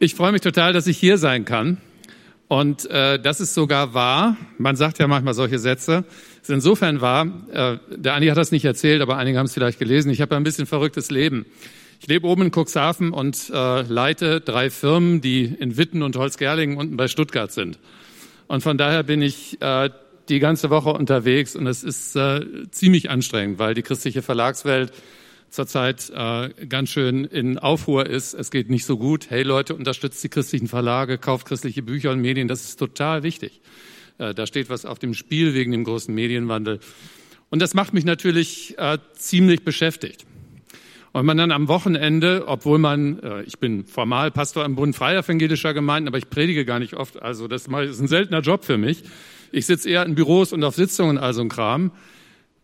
Ich freue mich total, dass ich hier sein kann. Und äh, das ist sogar wahr. Man sagt ja manchmal solche Sätze. Ist insofern wahr. Äh, der Andi hat das nicht erzählt, aber einige haben es vielleicht gelesen. Ich habe ein bisschen verrücktes Leben. Ich lebe oben in Cuxhaven und äh, leite drei Firmen, die in Witten und Holzgerlingen unten bei Stuttgart sind. Und von daher bin ich äh, die ganze Woche unterwegs und es ist äh, ziemlich anstrengend, weil die christliche Verlagswelt zurzeit äh, ganz schön in Aufruhr ist. Es geht nicht so gut. Hey Leute, unterstützt die christlichen Verlage, kauft christliche Bücher und Medien. Das ist total wichtig. Äh, da steht was auf dem Spiel wegen dem großen Medienwandel. Und das macht mich natürlich äh, ziemlich beschäftigt. Und man dann am Wochenende, obwohl man, äh, ich bin formal Pastor im Bund freier evangelischer Gemeinden, aber ich predige gar nicht oft, also das ist ein seltener Job für mich. Ich sitze eher in Büros und auf Sitzungen, also ein Kram.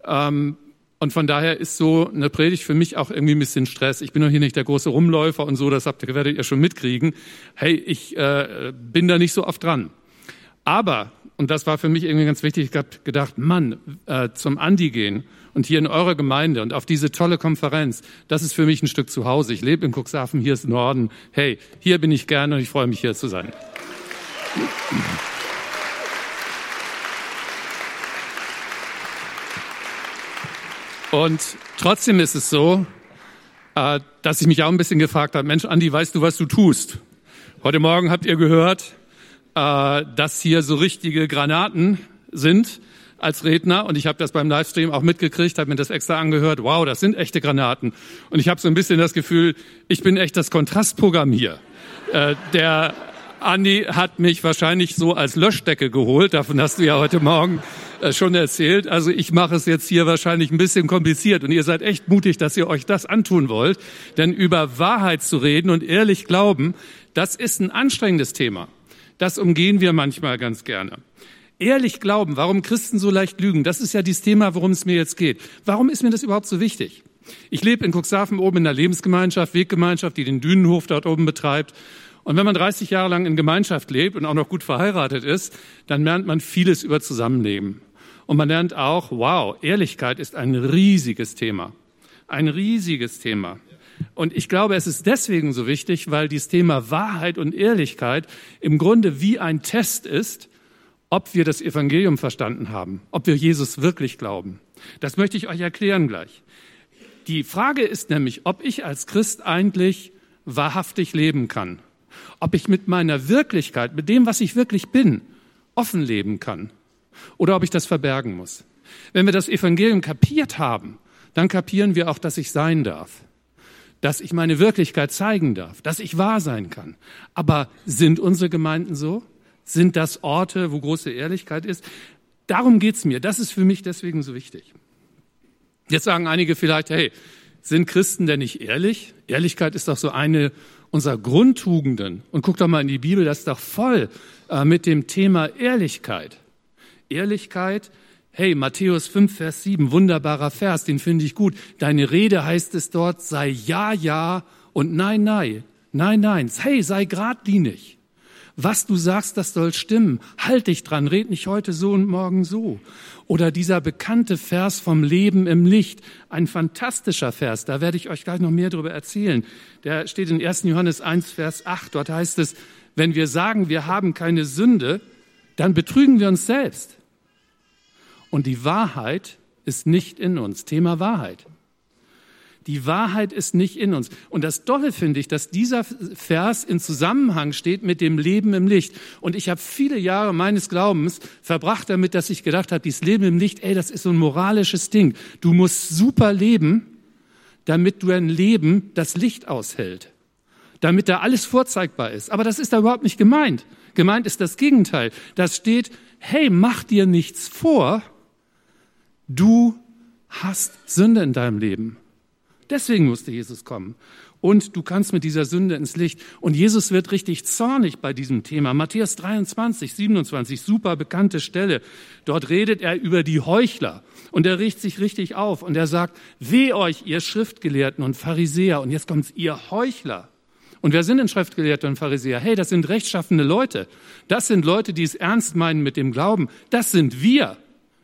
Ähm, und von daher ist so eine Predigt für mich auch irgendwie ein bisschen Stress. Ich bin doch hier nicht der große Rumläufer und so, das habt ihr, werdet ihr schon mitkriegen. Hey, ich äh, bin da nicht so oft dran. Aber, und das war für mich irgendwie ganz wichtig, ich habe gedacht, Mann, äh, zum Andi gehen und hier in eurer Gemeinde und auf diese tolle Konferenz, das ist für mich ein Stück zu Hause. Ich lebe in Cuxhaven, hier ist Norden. Hey, hier bin ich gerne und ich freue mich, hier zu sein. Und trotzdem ist es so, äh, dass ich mich auch ein bisschen gefragt habe, Mensch, Andi, weißt du, was du tust? Heute Morgen habt ihr gehört, äh, dass hier so richtige Granaten sind als Redner und ich habe das beim Livestream auch mitgekriegt, habe mir das extra angehört. Wow, das sind echte Granaten. Und ich habe so ein bisschen das Gefühl, ich bin echt das Kontrastprogramm hier. Äh, der Andi hat mich wahrscheinlich so als Löschdecke geholt. Davon hast du ja heute Morgen schon erzählt. Also ich mache es jetzt hier wahrscheinlich ein bisschen kompliziert und ihr seid echt mutig, dass ihr euch das antun wollt. Denn über Wahrheit zu reden und ehrlich glauben, das ist ein anstrengendes Thema. Das umgehen wir manchmal ganz gerne. Ehrlich glauben, warum Christen so leicht lügen, das ist ja dieses Thema, worum es mir jetzt geht. Warum ist mir das überhaupt so wichtig? Ich lebe in Cuxhaven oben in einer Lebensgemeinschaft, Weggemeinschaft, die den Dünenhof dort oben betreibt. Und wenn man 30 Jahre lang in Gemeinschaft lebt und auch noch gut verheiratet ist, dann lernt man vieles über Zusammenleben. Und man lernt auch, wow, Ehrlichkeit ist ein riesiges Thema. Ein riesiges Thema. Und ich glaube, es ist deswegen so wichtig, weil dieses Thema Wahrheit und Ehrlichkeit im Grunde wie ein Test ist, ob wir das Evangelium verstanden haben, ob wir Jesus wirklich glauben. Das möchte ich euch erklären gleich. Die Frage ist nämlich, ob ich als Christ eigentlich wahrhaftig leben kann. Ob ich mit meiner Wirklichkeit, mit dem, was ich wirklich bin, offen leben kann oder ob ich das verbergen muss. Wenn wir das Evangelium kapiert haben, dann kapieren wir auch, dass ich sein darf, dass ich meine Wirklichkeit zeigen darf, dass ich wahr sein kann. Aber sind unsere Gemeinden so? Sind das Orte, wo große Ehrlichkeit ist? Darum geht's mir. Das ist für mich deswegen so wichtig. Jetzt sagen einige vielleicht, hey, sind Christen denn nicht ehrlich? Ehrlichkeit ist doch so eine unserer Grundtugenden. Und guck doch mal in die Bibel, das ist doch voll äh, mit dem Thema Ehrlichkeit. Ehrlichkeit. Hey, Matthäus 5, Vers 7, wunderbarer Vers, den finde ich gut. Deine Rede heißt es dort, sei ja, ja und nein, nein, nein, nein. Hey, sei geradlinig. Was du sagst, das soll stimmen. Halt dich dran, red nicht heute so und morgen so. Oder dieser bekannte Vers vom Leben im Licht, ein fantastischer Vers, da werde ich euch gleich noch mehr darüber erzählen. Der steht in 1. Johannes 1, Vers 8. Dort heißt es, wenn wir sagen, wir haben keine Sünde, dann betrügen wir uns selbst. Und die Wahrheit ist nicht in uns. Thema Wahrheit. Die Wahrheit ist nicht in uns. Und das Dolle finde ich, dass dieser Vers in Zusammenhang steht mit dem Leben im Licht. Und ich habe viele Jahre meines Glaubens verbracht damit, dass ich gedacht habe, dieses Leben im Licht, ey, das ist so ein moralisches Ding. Du musst super leben, damit du ein Leben das Licht aushält. Damit da alles vorzeigbar ist. Aber das ist da überhaupt nicht gemeint. Gemeint ist das Gegenteil. Das steht, hey, mach dir nichts vor, du hast Sünde in deinem Leben. Deswegen musste Jesus kommen. Und du kannst mit dieser Sünde ins Licht. Und Jesus wird richtig zornig bei diesem Thema. Matthäus 23, 27, super bekannte Stelle. Dort redet er über die Heuchler. Und er riecht sich richtig auf. Und er sagt, weh euch, ihr Schriftgelehrten und Pharisäer. Und jetzt kommt's, ihr Heuchler. Und wer sind denn Schriftgelehrte und Pharisäer? Hey, das sind rechtschaffende Leute. Das sind Leute, die es ernst meinen mit dem Glauben. Das sind wir.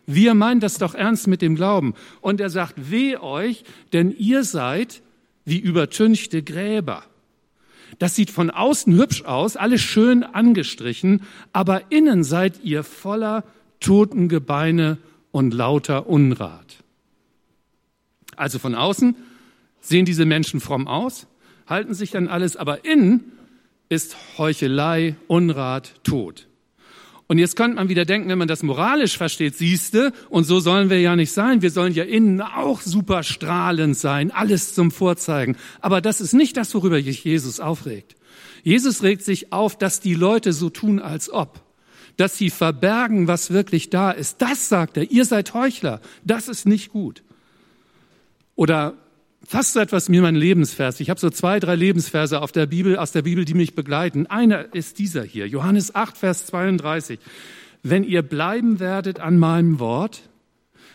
Wir meinen das doch ernst mit dem Glauben. Und er sagt, weh euch, denn ihr seid wie übertünchte Gräber. Das sieht von außen hübsch aus, alles schön angestrichen, aber innen seid ihr voller toten Gebeine und lauter Unrat. Also von außen sehen diese Menschen fromm aus, halten sich an alles, aber innen ist Heuchelei, Unrat, Tod. Und jetzt könnte man wieder denken, wenn man das moralisch versteht, siehste, und so sollen wir ja nicht sein. Wir sollen ja innen auch super strahlend sein, alles zum Vorzeigen. Aber das ist nicht das, worüber sich Jesus aufregt. Jesus regt sich auf, dass die Leute so tun, als ob. Dass sie verbergen, was wirklich da ist. Das sagt er. Ihr seid Heuchler. Das ist nicht gut. Oder fast so etwas wie mein Lebensvers. Ich habe so zwei, drei Lebensverse auf der Bibel, aus der Bibel, die mich begleiten. Einer ist dieser hier, Johannes 8, Vers 32. Wenn ihr bleiben werdet an meinem Wort,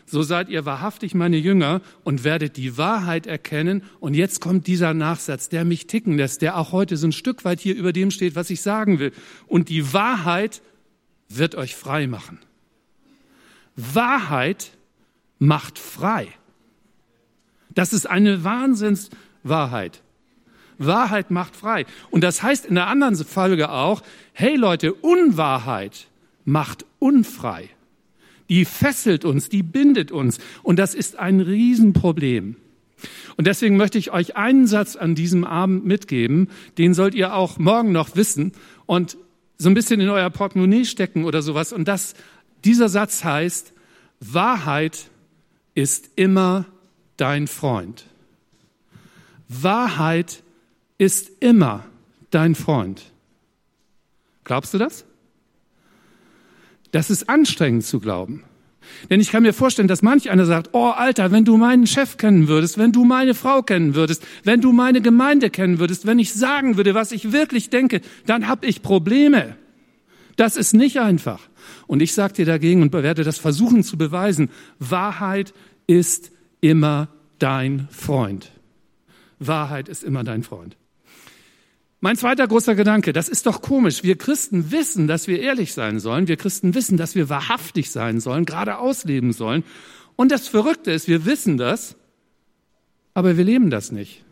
so seid ihr wahrhaftig meine Jünger und werdet die Wahrheit erkennen. Und jetzt kommt dieser Nachsatz, der mich ticken lässt, der auch heute so ein Stück weit hier über dem steht, was ich sagen will. Und die Wahrheit wird euch frei machen. Wahrheit macht frei. Das ist eine Wahnsinnswahrheit. Wahrheit macht frei. Und das heißt in der anderen Folge auch, hey Leute, Unwahrheit macht unfrei. Die fesselt uns, die bindet uns. Und das ist ein Riesenproblem. Und deswegen möchte ich euch einen Satz an diesem Abend mitgeben, den sollt ihr auch morgen noch wissen und so ein bisschen in euer Portemonnaie stecken oder sowas. Und das, dieser Satz heißt, Wahrheit ist immer dein Freund. Wahrheit ist immer dein Freund. Glaubst du das? Das ist anstrengend zu glauben. Denn ich kann mir vorstellen, dass manch einer sagt, oh Alter, wenn du meinen Chef kennen würdest, wenn du meine Frau kennen würdest, wenn du meine Gemeinde kennen würdest, wenn ich sagen würde, was ich wirklich denke, dann habe ich Probleme. Das ist nicht einfach. Und ich sage dir dagegen und werde das versuchen zu beweisen, Wahrheit ist immer dein Freund. Wahrheit ist immer dein Freund. Mein zweiter großer Gedanke, das ist doch komisch. Wir Christen wissen, dass wir ehrlich sein sollen. Wir Christen wissen, dass wir wahrhaftig sein sollen, geradeaus leben sollen. Und das Verrückte ist, wir wissen das, aber wir leben das nicht.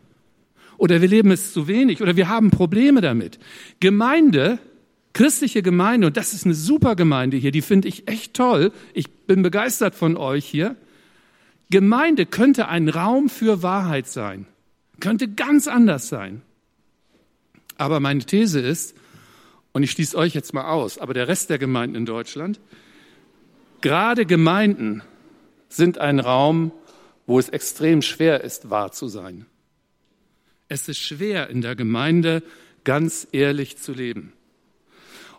Oder wir leben es zu wenig oder wir haben Probleme damit. Gemeinde, christliche Gemeinde, und das ist eine super Gemeinde hier, die finde ich echt toll. Ich bin begeistert von euch hier. Gemeinde könnte ein Raum für Wahrheit sein, könnte ganz anders sein. Aber meine These ist, und ich schließe euch jetzt mal aus, aber der Rest der Gemeinden in Deutschland, gerade Gemeinden sind ein Raum, wo es extrem schwer ist, wahr zu sein. Es ist schwer in der Gemeinde ganz ehrlich zu leben.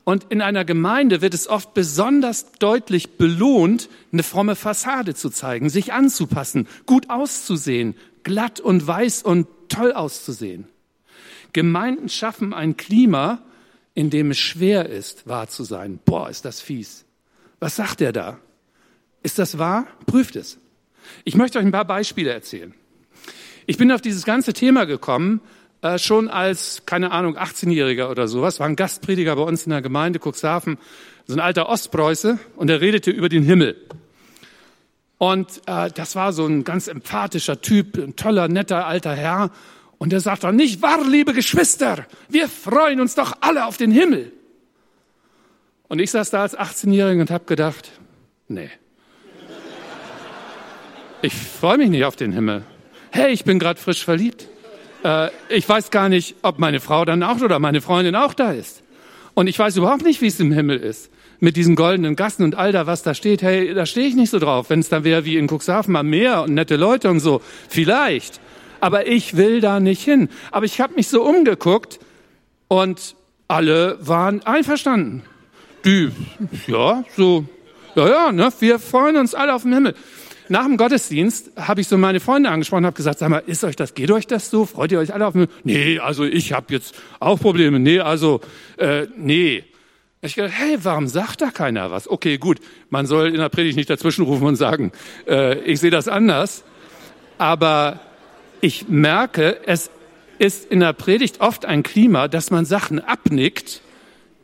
Und in einer Gemeinde wird es oft besonders deutlich belohnt, eine fromme Fassade zu zeigen, sich anzupassen, gut auszusehen, glatt und weiß und toll auszusehen. Gemeinden schaffen ein Klima, in dem es schwer ist, wahr zu sein. Boah, ist das fies. Was sagt er da? Ist das wahr? Prüft es. Ich möchte euch ein paar Beispiele erzählen. Ich bin auf dieses ganze Thema gekommen, äh, schon als, keine Ahnung, 18-Jähriger oder sowas, war ein Gastprediger bei uns in der Gemeinde Cuxhaven, so ein alter Ostpreuße, und er redete über den Himmel. Und äh, das war so ein ganz emphatischer Typ, ein toller, netter alter Herr. Und er sagt dann, nicht wahr, liebe Geschwister, wir freuen uns doch alle auf den Himmel. Und ich saß da als 18-Jähriger und habe gedacht, nee, ich freue mich nicht auf den Himmel. Hey, ich bin gerade frisch verliebt. Äh, ich weiß gar nicht, ob meine Frau dann auch oder meine Freundin auch da ist. Und ich weiß überhaupt nicht, wie es im Himmel ist. Mit diesen goldenen Gassen und all da, was da steht. Hey, da stehe ich nicht so drauf. Wenn es dann wäre wie in Cuxhaven am Meer und nette Leute und so. Vielleicht. Aber ich will da nicht hin. Aber ich habe mich so umgeguckt und alle waren einverstanden. Die, ja, so, ja, ja, ne, wir freuen uns alle auf den Himmel nach dem Gottesdienst habe ich so meine Freunde angesprochen habe gesagt, sag mal, ist euch das, geht euch das so? Freut ihr euch alle auf mich? Nee, also ich habe jetzt auch Probleme. Nee, also, äh, nee. Ich gedacht, hey, warum sagt da keiner was? Okay, gut, man soll in der Predigt nicht dazwischenrufen und sagen, äh, ich sehe das anders. Aber ich merke, es ist in der Predigt oft ein Klima, dass man Sachen abnickt,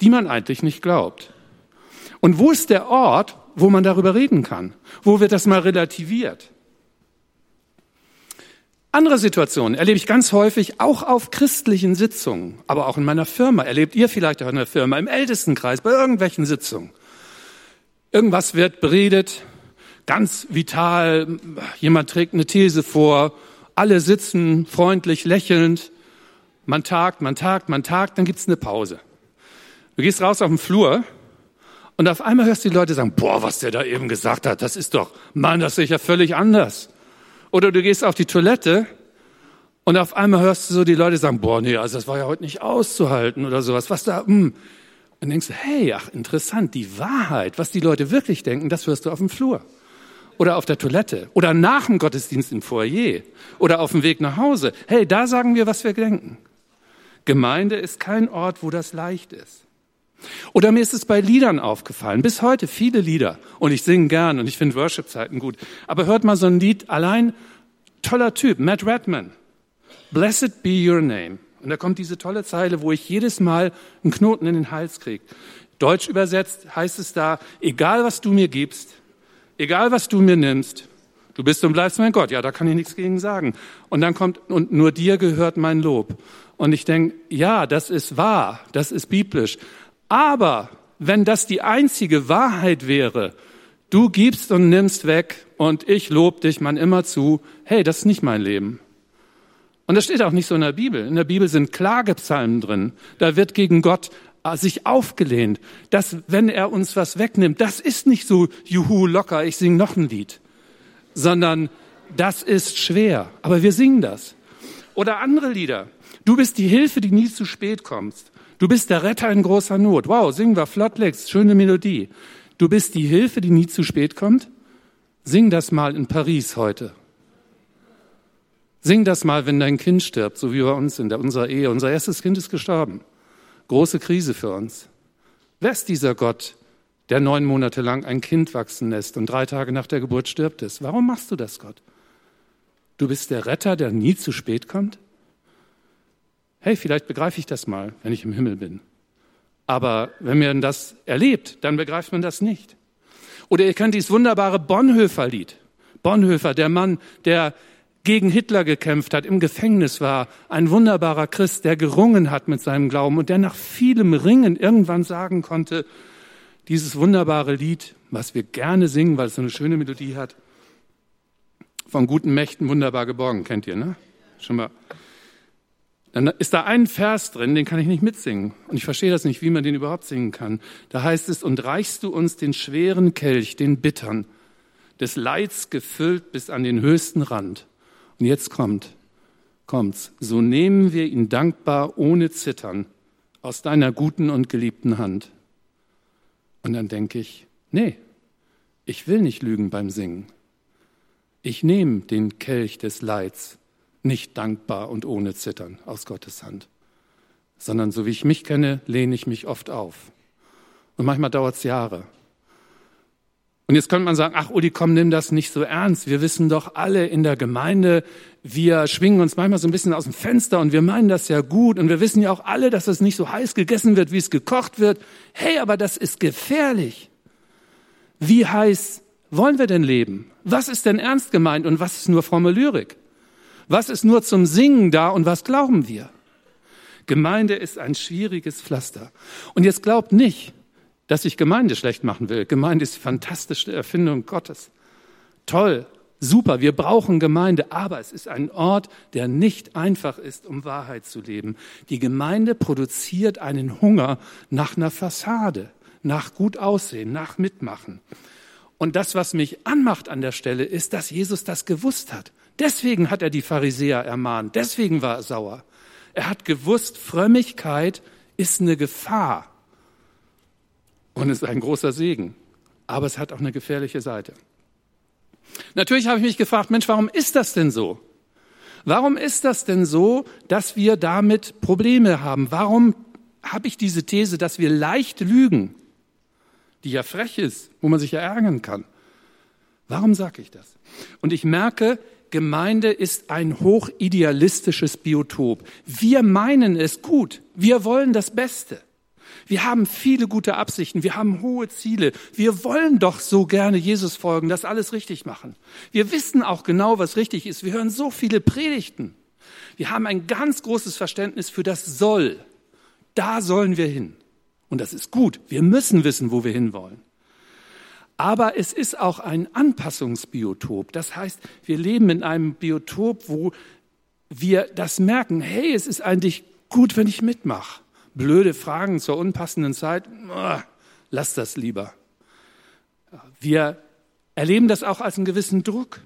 die man eigentlich nicht glaubt. Und wo ist der Ort, wo man darüber reden kann, wo wird das mal relativiert. Andere Situationen erlebe ich ganz häufig auch auf christlichen Sitzungen, aber auch in meiner Firma. Erlebt ihr vielleicht auch in der Firma, im Ältestenkreis, bei irgendwelchen Sitzungen. Irgendwas wird beredet, ganz vital, jemand trägt eine These vor, alle sitzen freundlich, lächelnd, man tagt, man tagt, man tagt, dann gibt's eine Pause. Du gehst raus auf den Flur und auf einmal hörst du die Leute sagen, boah, was der da eben gesagt hat, das ist doch, Mann, das ist ja völlig anders. Oder du gehst auf die Toilette und auf einmal hörst du so die Leute sagen, boah, nee, also das war ja heute nicht auszuhalten oder sowas. Was da, hm. Und denkst du, hey, ach, interessant, die Wahrheit, was die Leute wirklich denken, das hörst du auf dem Flur. Oder auf der Toilette. Oder nach dem Gottesdienst im Foyer. Oder auf dem Weg nach Hause. Hey, da sagen wir, was wir denken. Gemeinde ist kein Ort, wo das leicht ist. Oder mir ist es bei Liedern aufgefallen, bis heute viele Lieder. Und ich singe gern und ich finde Worship-Zeiten gut. Aber hört mal so ein Lied, allein toller Typ, Matt Redman. Blessed be your name. Und da kommt diese tolle Zeile, wo ich jedes Mal einen Knoten in den Hals kriege. Deutsch übersetzt heißt es da, egal was du mir gibst, egal was du mir nimmst, du bist und bleibst mein Gott. Ja, da kann ich nichts gegen sagen. Und dann kommt, und nur dir gehört mein Lob. Und ich denke, ja, das ist wahr, das ist biblisch. Aber wenn das die einzige Wahrheit wäre, du gibst und nimmst weg und ich lob dich man immer zu, hey, das ist nicht mein Leben. Und das steht auch nicht so in der Bibel. In der Bibel sind Klagepsalmen drin. Da wird gegen Gott äh, sich aufgelehnt, dass wenn er uns was wegnimmt, das ist nicht so juhu locker, ich sing noch ein Lied, sondern das ist schwer. Aber wir singen das. Oder andere Lieder. Du bist die Hilfe, die nie zu spät kommst. Du bist der Retter in großer Not. Wow, singen wir Flottlex, schöne Melodie. Du bist die Hilfe, die nie zu spät kommt. Sing das mal in Paris heute. Sing das mal, wenn dein Kind stirbt, so wie bei uns in der, unserer Ehe. Unser erstes Kind ist gestorben. Große Krise für uns. Wer ist dieser Gott, der neun Monate lang ein Kind wachsen lässt und drei Tage nach der Geburt stirbt es? Warum machst du das, Gott? Du bist der Retter, der nie zu spät kommt? Hey, vielleicht begreife ich das mal, wenn ich im Himmel bin. Aber wenn man das erlebt, dann begreift man das nicht. Oder ihr kennt dieses wunderbare Bonhoeffer-Lied. Bonhoeffer, der Mann, der gegen Hitler gekämpft hat, im Gefängnis war, ein wunderbarer Christ, der gerungen hat mit seinem Glauben und der nach vielem Ringen irgendwann sagen konnte, dieses wunderbare Lied, was wir gerne singen, weil es so eine schöne Melodie hat, von guten Mächten wunderbar geborgen, kennt ihr, ne? Schon mal dann ist da ein Vers drin, den kann ich nicht mitsingen. Und ich verstehe das nicht, wie man den überhaupt singen kann. Da heißt es, und reichst du uns den schweren Kelch, den bittern, des Leids gefüllt bis an den höchsten Rand. Und jetzt kommt, kommt's. So nehmen wir ihn dankbar ohne Zittern aus deiner guten und geliebten Hand. Und dann denke ich, nee, ich will nicht lügen beim Singen. Ich nehme den Kelch des Leids nicht dankbar und ohne Zittern aus Gottes Hand, sondern so wie ich mich kenne, lehne ich mich oft auf. Und manchmal dauert es Jahre. Und jetzt könnte man sagen, ach Uli, komm, nimm das nicht so ernst. Wir wissen doch alle in der Gemeinde, wir schwingen uns manchmal so ein bisschen aus dem Fenster und wir meinen das ja gut und wir wissen ja auch alle, dass es nicht so heiß gegessen wird, wie es gekocht wird. Hey, aber das ist gefährlich. Wie heiß wollen wir denn leben? Was ist denn ernst gemeint und was ist nur fromme Lyrik? Was ist nur zum Singen da und was glauben wir? Gemeinde ist ein schwieriges Pflaster. Und jetzt glaubt nicht, dass ich Gemeinde schlecht machen will. Gemeinde ist die fantastische Erfindung Gottes. Toll, super, wir brauchen Gemeinde, aber es ist ein Ort, der nicht einfach ist, um Wahrheit zu leben. Die Gemeinde produziert einen Hunger nach einer Fassade, nach gut aussehen, nach mitmachen. Und das, was mich anmacht an der Stelle, ist, dass Jesus das gewusst hat. Deswegen hat er die Pharisäer ermahnt. Deswegen war er sauer. Er hat gewusst, Frömmigkeit ist eine Gefahr und ist ein großer Segen. Aber es hat auch eine gefährliche Seite. Natürlich habe ich mich gefragt, Mensch, warum ist das denn so? Warum ist das denn so, dass wir damit Probleme haben? Warum habe ich diese These, dass wir leicht lügen, die ja frech ist, wo man sich ja ärgern kann? Warum sage ich das? Und ich merke, Gemeinde ist ein hochidealistisches Biotop. Wir meinen es gut. Wir wollen das Beste. Wir haben viele gute Absichten, wir haben hohe Ziele, wir wollen doch so gerne Jesus folgen, das alles richtig machen. Wir wissen auch genau, was richtig ist. Wir hören so viele Predigten. Wir haben ein ganz großes Verständnis für das Soll. Da sollen wir hin. Und das ist gut. Wir müssen wissen, wo wir hinwollen. Aber es ist auch ein Anpassungsbiotop. Das heißt, wir leben in einem Biotop, wo wir das merken. Hey, es ist eigentlich gut, wenn ich mitmache. Blöde Fragen zur unpassenden Zeit, lass das lieber. Wir erleben das auch als einen gewissen Druck.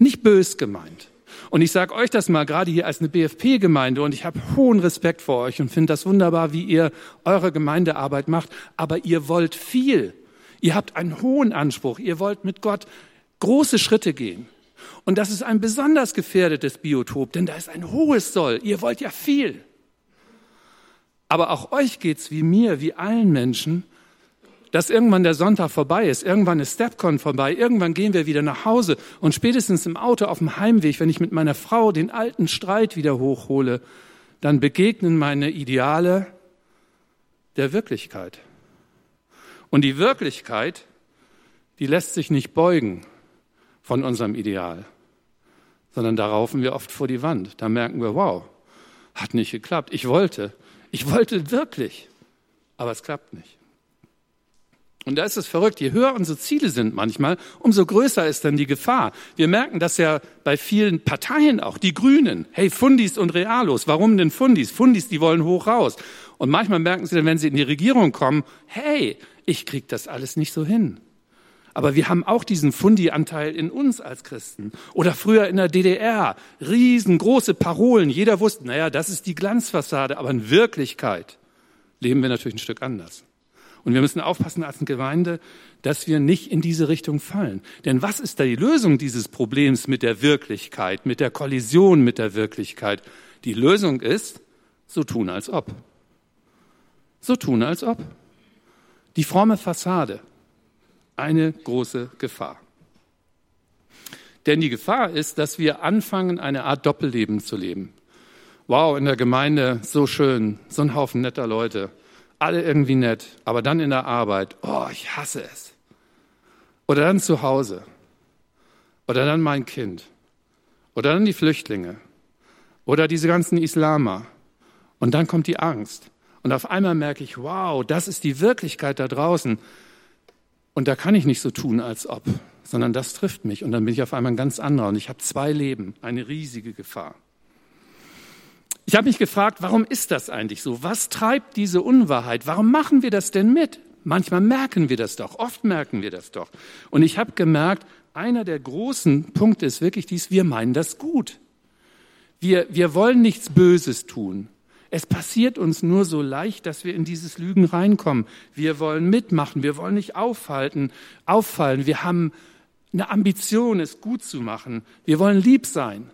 Nicht bös gemeint. Und ich sage euch das mal gerade hier als eine BFP-Gemeinde und ich habe hohen Respekt vor euch und finde das wunderbar, wie ihr eure Gemeindearbeit macht. Aber ihr wollt viel. Ihr habt einen hohen Anspruch. Ihr wollt mit Gott große Schritte gehen. Und das ist ein besonders gefährdetes Biotop, denn da ist ein hohes Soll. Ihr wollt ja viel. Aber auch euch geht's wie mir, wie allen Menschen, dass irgendwann der Sonntag vorbei ist, irgendwann ist Stepcon vorbei, irgendwann gehen wir wieder nach Hause und spätestens im Auto auf dem Heimweg, wenn ich mit meiner Frau den alten Streit wieder hochhole, dann begegnen meine Ideale der Wirklichkeit. Und die Wirklichkeit, die lässt sich nicht beugen von unserem Ideal, sondern da raufen wir oft vor die Wand. Da merken wir, wow, hat nicht geklappt. Ich wollte, ich wollte wirklich, aber es klappt nicht. Und da ist es verrückt, je höher unsere Ziele sind manchmal, umso größer ist dann die Gefahr. Wir merken das ja bei vielen Parteien auch, die Grünen. Hey, Fundis und Realos, warum denn Fundis? Fundis, die wollen hoch raus. Und manchmal merken sie dann, wenn sie in die Regierung kommen, hey, ich krieg das alles nicht so hin. Aber wir haben auch diesen Fundi-Anteil in uns als Christen. Oder früher in der DDR, riesengroße Parolen. Jeder wusste, naja, das ist die Glanzfassade, aber in Wirklichkeit leben wir natürlich ein Stück anders. Und wir müssen aufpassen als Gemeinde, dass wir nicht in diese Richtung fallen. Denn was ist da die Lösung dieses Problems mit der Wirklichkeit, mit der Kollision mit der Wirklichkeit? Die Lösung ist, so tun als ob. So tun als ob. Die fromme Fassade, eine große Gefahr. Denn die Gefahr ist, dass wir anfangen, eine Art Doppelleben zu leben. Wow, in der Gemeinde so schön, so ein Haufen netter Leute alle irgendwie nett, aber dann in der Arbeit, oh, ich hasse es. Oder dann zu Hause. Oder dann mein Kind. Oder dann die Flüchtlinge. Oder diese ganzen Islamer. Und dann kommt die Angst. Und auf einmal merke ich, wow, das ist die Wirklichkeit da draußen. Und da kann ich nicht so tun, als ob, sondern das trifft mich. Und dann bin ich auf einmal ein ganz anderer. Und ich habe zwei Leben, eine riesige Gefahr. Ich habe mich gefragt, warum ist das eigentlich so? Was treibt diese Unwahrheit? Warum machen wir das denn mit? Manchmal merken wir das doch, oft merken wir das doch. Und ich habe gemerkt, einer der großen Punkte ist wirklich dies, wir meinen das gut. Wir, wir wollen nichts Böses tun. Es passiert uns nur so leicht, dass wir in dieses Lügen reinkommen. Wir wollen mitmachen, wir wollen nicht aufhalten, auffallen. Wir haben eine Ambition, es gut zu machen. Wir wollen lieb sein.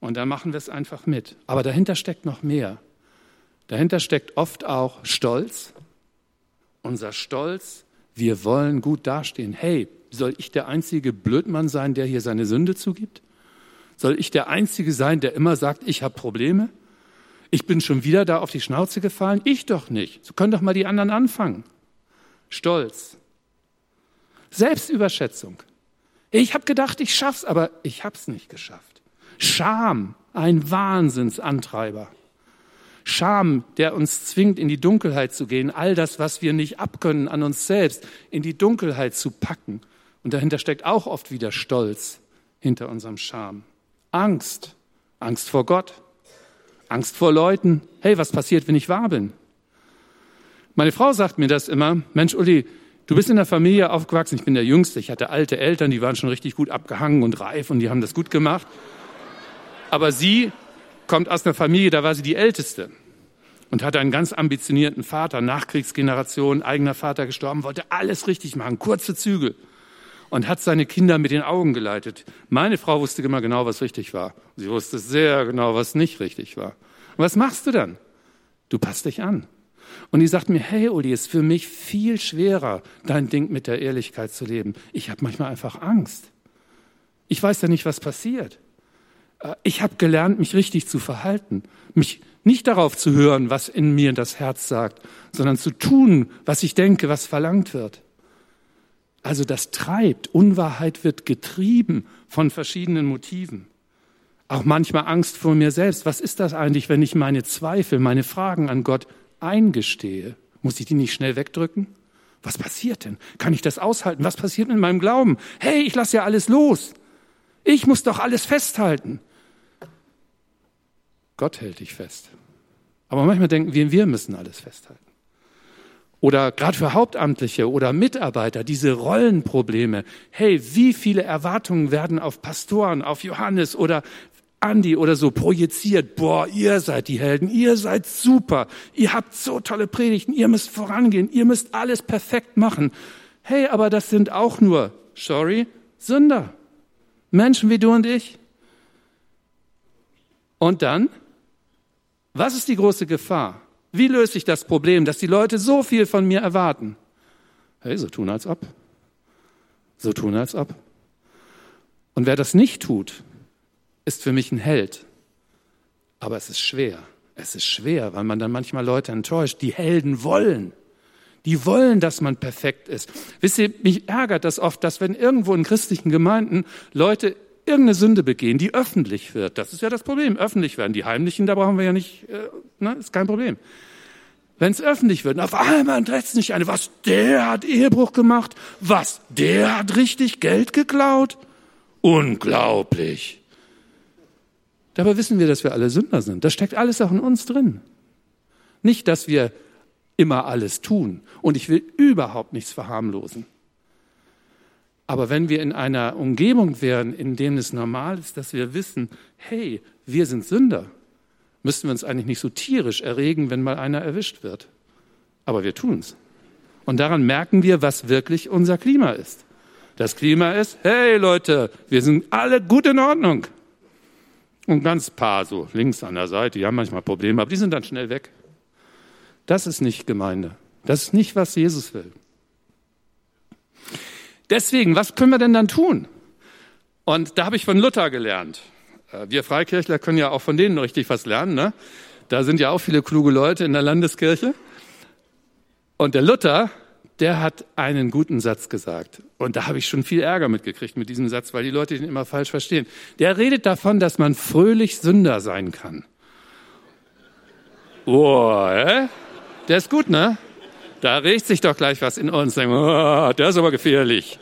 Und dann machen wir es einfach mit. Aber dahinter steckt noch mehr. Dahinter steckt oft auch Stolz. Unser Stolz, wir wollen gut dastehen. Hey, soll ich der einzige Blödmann sein, der hier seine Sünde zugibt? Soll ich der einzige sein, der immer sagt, ich habe Probleme? Ich bin schon wieder da auf die Schnauze gefallen? Ich doch nicht. So können doch mal die anderen anfangen. Stolz. Selbstüberschätzung. Ich habe gedacht, ich schaff's, aber ich hab's nicht geschafft. Scham, ein Wahnsinnsantreiber. Scham, der uns zwingt, in die Dunkelheit zu gehen, all das, was wir nicht abkönnen an uns selbst, in die Dunkelheit zu packen. Und dahinter steckt auch oft wieder Stolz hinter unserem Scham. Angst, Angst vor Gott, Angst vor Leuten. Hey, was passiert, wenn ich wahr bin? Meine Frau sagt mir das immer, Mensch, Uli, du bist in der Familie aufgewachsen, ich bin der Jüngste, ich hatte alte Eltern, die waren schon richtig gut abgehangen und reif und die haben das gut gemacht. Aber sie kommt aus einer Familie, da war sie die Älteste und hatte einen ganz ambitionierten Vater, Nachkriegsgeneration, eigener Vater gestorben, wollte alles richtig machen, kurze Zügel und hat seine Kinder mit den Augen geleitet. Meine Frau wusste immer genau, was richtig war. Sie wusste sehr genau, was nicht richtig war. Und was machst du dann? Du passt dich an. Und die sagt mir, hey Uli, ist für mich viel schwerer, dein Ding mit der Ehrlichkeit zu leben. Ich habe manchmal einfach Angst. Ich weiß ja nicht, was passiert. Äh, ich habe gelernt, mich richtig zu verhalten, mich nicht darauf zu hören, was in mir das Herz sagt, sondern zu tun, was ich denke, was verlangt wird. Also das treibt, Unwahrheit wird getrieben von verschiedenen Motiven. Auch manchmal Angst vor mir selbst. Was ist das eigentlich, wenn ich meine Zweifel, meine Fragen an Gott eingestehe? Muss ich die nicht schnell wegdrücken? Was passiert denn? Kann ich das aushalten? Was passiert mit meinem Glauben? Hey, ich lasse ja alles los. Ich muss doch alles festhalten. Gott hält dich fest. Aber manchmal denken wir, wir müssen alles festhalten. Oder gerade für Hauptamtliche oder Mitarbeiter, diese Rollenprobleme. Hey, wie viele Erwartungen werden auf Pastoren, auf Johannes oder Andi oder so projiziert, boah, ihr seid die Helden, ihr seid super, ihr habt so tolle Predigten, ihr müsst vorangehen, ihr müsst alles perfekt machen. Hey, aber das sind auch nur, sorry, Sünder. Menschen wie du und ich. Und dann, was ist die große Gefahr? Wie löse ich das Problem, dass die Leute so viel von mir erwarten? Hey, so tun als ob. So tun als ob. Und wer das nicht tut, ist für mich ein Held. Aber es ist schwer. Es ist schwer, weil man dann manchmal Leute enttäuscht. Die Helden wollen. Die wollen, dass man perfekt ist. Wisst ihr, mich ärgert das oft, dass wenn irgendwo in christlichen Gemeinden Leute irgendeine Sünde begehen, die öffentlich wird, das ist ja das Problem, öffentlich werden. Die heimlichen, da brauchen wir ja nicht, äh, ne, ist kein Problem. Wenn es öffentlich wird, auf einmal interessiert nicht eine, was, der hat Ehebruch gemacht, was, der hat richtig Geld geklaut? Unglaublich. Dabei wissen wir, dass wir alle Sünder sind. Das steckt alles auch in uns drin. Nicht, dass wir immer alles tun. Und ich will überhaupt nichts verharmlosen. Aber wenn wir in einer Umgebung wären, in dem es normal ist, dass wir wissen, hey, wir sind Sünder, müssten wir uns eigentlich nicht so tierisch erregen, wenn mal einer erwischt wird. Aber wir tun's. Und daran merken wir, was wirklich unser Klima ist. Das Klima ist, hey Leute, wir sind alle gut in Ordnung. Und ganz paar so links an der Seite, die haben manchmal Probleme, aber die sind dann schnell weg. Das ist nicht Gemeinde. Das ist nicht, was Jesus will. Deswegen, was können wir denn dann tun? Und da habe ich von Luther gelernt. Äh, wir Freikirchler können ja auch von denen richtig was lernen. Ne? Da sind ja auch viele kluge Leute in der Landeskirche. Und der Luther, der hat einen guten Satz gesagt. Und da habe ich schon viel Ärger mitgekriegt mit diesem Satz, weil die Leute den immer falsch verstehen. Der redet davon, dass man fröhlich Sünder sein kann. Oh, äh? Der ist gut, ne? Da regt sich doch gleich was in uns. Oh, der ist aber gefährlich.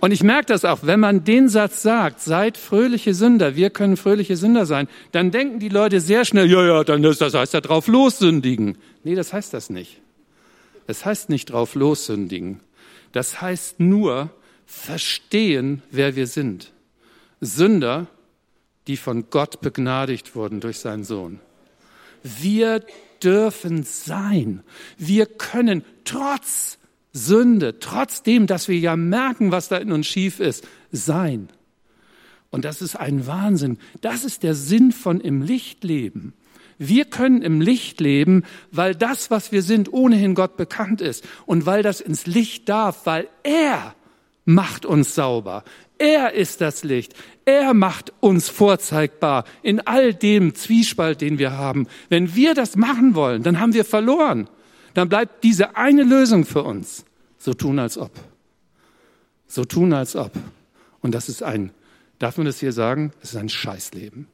Und ich merke das auch, wenn man den Satz sagt, seid fröhliche Sünder, wir können fröhliche Sünder sein, dann denken die Leute sehr schnell, ja, ja, dann ist das heißt ja drauf lossündigen. Nee, das heißt das nicht. Das heißt nicht drauf lossündigen. Das heißt nur verstehen, wer wir sind. Sünder, die von Gott begnadigt wurden durch seinen Sohn. Wir dürfen sein. Wir können trotz Sünde, trotzdem, dass wir ja merken, was da in uns schief ist, sein. Und das ist ein Wahnsinn. Das ist der Sinn von im Licht leben. Wir können im Licht leben, weil das, was wir sind, ohnehin Gott bekannt ist und weil das ins Licht darf, weil er macht uns sauber. Er ist das Licht. Er macht uns vorzeigbar in all dem Zwiespalt, den wir haben. Wenn wir das machen wollen, dann haben wir verloren. Dann bleibt diese eine Lösung für uns. So tun als ob. So tun als ob. Und das ist ein, darf man das hier sagen? Das ist ein Scheißleben.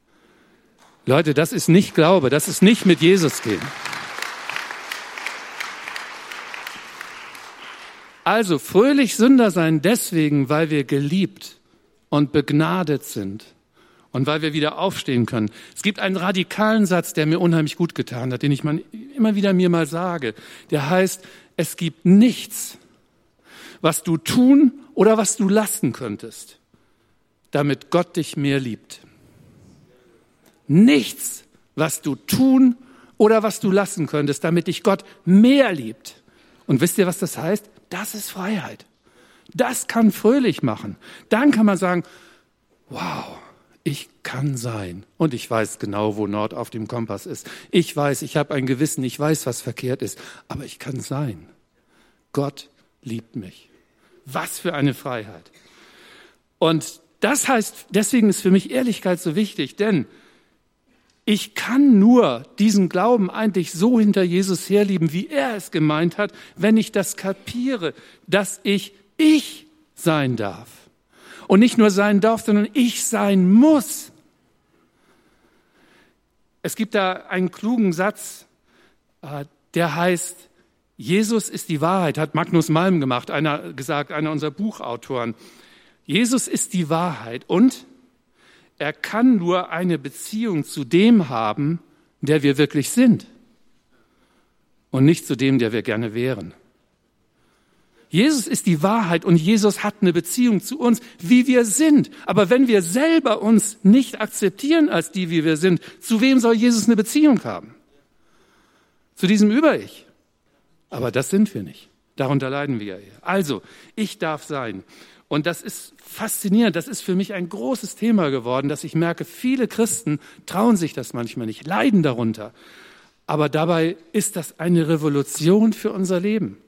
Leute, das ist nicht Glaube, das ist nicht mit Jesus gehen. Also fröhlich Sünder sein deswegen, weil wir geliebt und begnadet sind und weil wir wieder aufstehen können. Es gibt einen radikalen Satz, der mir unheimlich gut getan hat, den ich immer wieder mir mal sage. Der heißt, es gibt nichts, was du tun oder was du lassen könntest, damit Gott dich mehr liebt nichts, was du tun oder was du lassen könntest, damit dich Gott mehr liebt. Und wisst ihr, was das heißt? Das ist Freiheit. Das kann fröhlich machen. Dann kann man sagen, wow, ich kann sein. Und ich weiß genau, wo Nord auf dem Kompass ist. Ich weiß, ich habe ein Gewissen, ich weiß, was verkehrt ist. Aber ich kann sein. Gott liebt mich. Was für eine Freiheit. Und das heißt, deswegen ist für mich Ehrlichkeit so wichtig, denn ich kann nur diesen Glauben eigentlich so hinter Jesus herlieben, wie er es gemeint hat, wenn ich das kapiere, dass ich ich sein darf. Und nicht nur sein darf, sondern ich sein muss. Es gibt da einen klugen Satz, äh, der heißt, Jesus ist die Wahrheit, hat Magnus Malm gemacht, einer gesagt, einer unserer Buchautoren. Jesus ist die Wahrheit und er kann nur eine Beziehung zu dem haben, der wir wirklich sind und nicht zu dem, der wir gerne wären. Jesus ist die Wahrheit und Jesus hat eine Beziehung zu uns, wie wir sind. Aber wenn wir selber uns nicht akzeptieren als die, wie wir sind, zu wem soll Jesus eine Beziehung haben? Zu diesem Über-Ich. Aber das sind wir nicht. Darunter leiden wir ja. Also, ich darf sein. Und das ist faszinierend. Das ist für mich ein großes Thema geworden, dass ich merke, viele Christen trauen sich das manchmal nicht, leiden darunter. Aber dabei ist das eine Revolution für unser Leben.